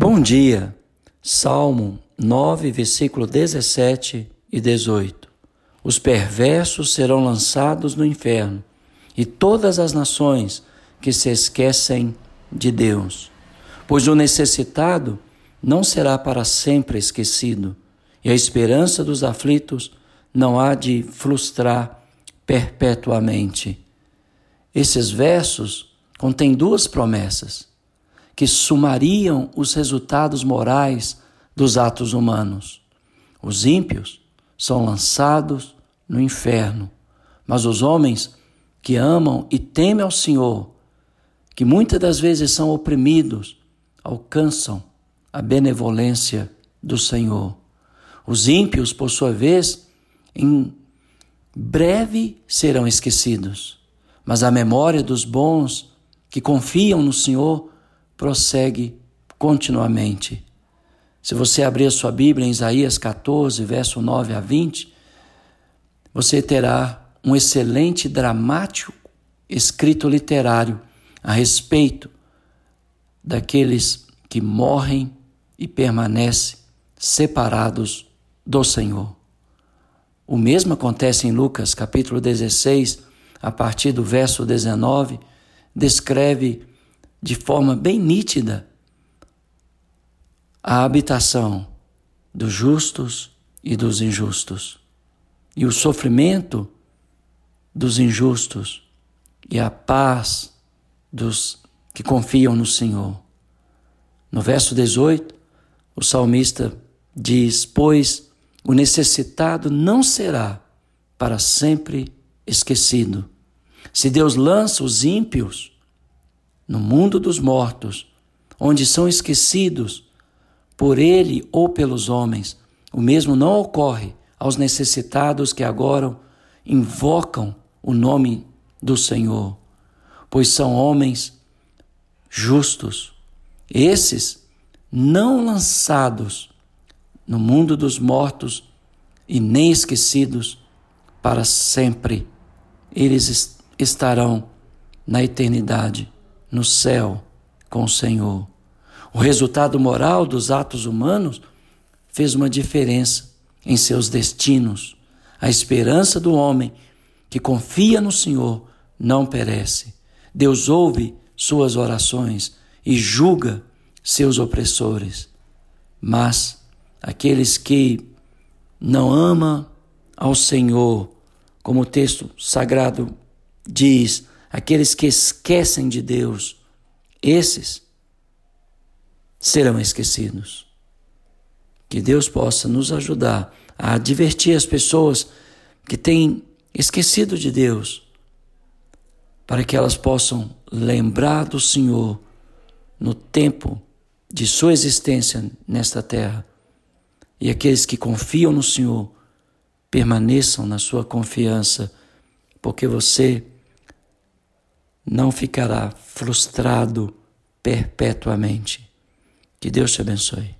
Bom dia. Salmo 9, versículo 17 e 18. Os perversos serão lançados no inferno, e todas as nações que se esquecem de Deus. Pois o necessitado não será para sempre esquecido, e a esperança dos aflitos não há de frustrar perpetuamente. Esses versos contêm duas promessas que sumariam os resultados morais dos atos humanos. Os ímpios são lançados no inferno, mas os homens que amam e temem ao Senhor, que muitas das vezes são oprimidos, alcançam a benevolência do Senhor. Os ímpios, por sua vez, em breve serão esquecidos, mas a memória dos bons que confiam no Senhor prossegue continuamente. Se você abrir a sua Bíblia em Isaías 14, verso 9 a 20, você terá um excelente dramático escrito literário a respeito daqueles que morrem e permanecem separados do Senhor. O mesmo acontece em Lucas, capítulo 16, a partir do verso 19, descreve de forma bem nítida a habitação dos justos e dos injustos, e o sofrimento dos injustos e a paz dos que confiam no Senhor. No verso 18, o salmista diz: Pois o necessitado não será para sempre esquecido. Se Deus lança os ímpios no mundo dos mortos, onde são esquecidos por ele ou pelos homens. O mesmo não ocorre aos necessitados que agora invocam o nome do Senhor, pois são homens justos. Esses não lançados no mundo dos mortos e nem esquecidos para sempre. Eles estarão na eternidade no céu com o Senhor. O resultado moral dos atos humanos fez uma diferença em seus destinos. A esperança do homem que confia no Senhor não perece. Deus ouve suas orações e julga seus opressores. Mas aqueles que não amam ao Senhor, como o texto sagrado diz, aqueles que esquecem de Deus, esses serão esquecidos. Que Deus possa nos ajudar a advertir as pessoas que têm esquecido de Deus, para que elas possam lembrar do Senhor no tempo de sua existência nesta terra. E aqueles que confiam no Senhor permaneçam na sua confiança, porque você não ficará frustrado perpetuamente. Que Deus te abençoe.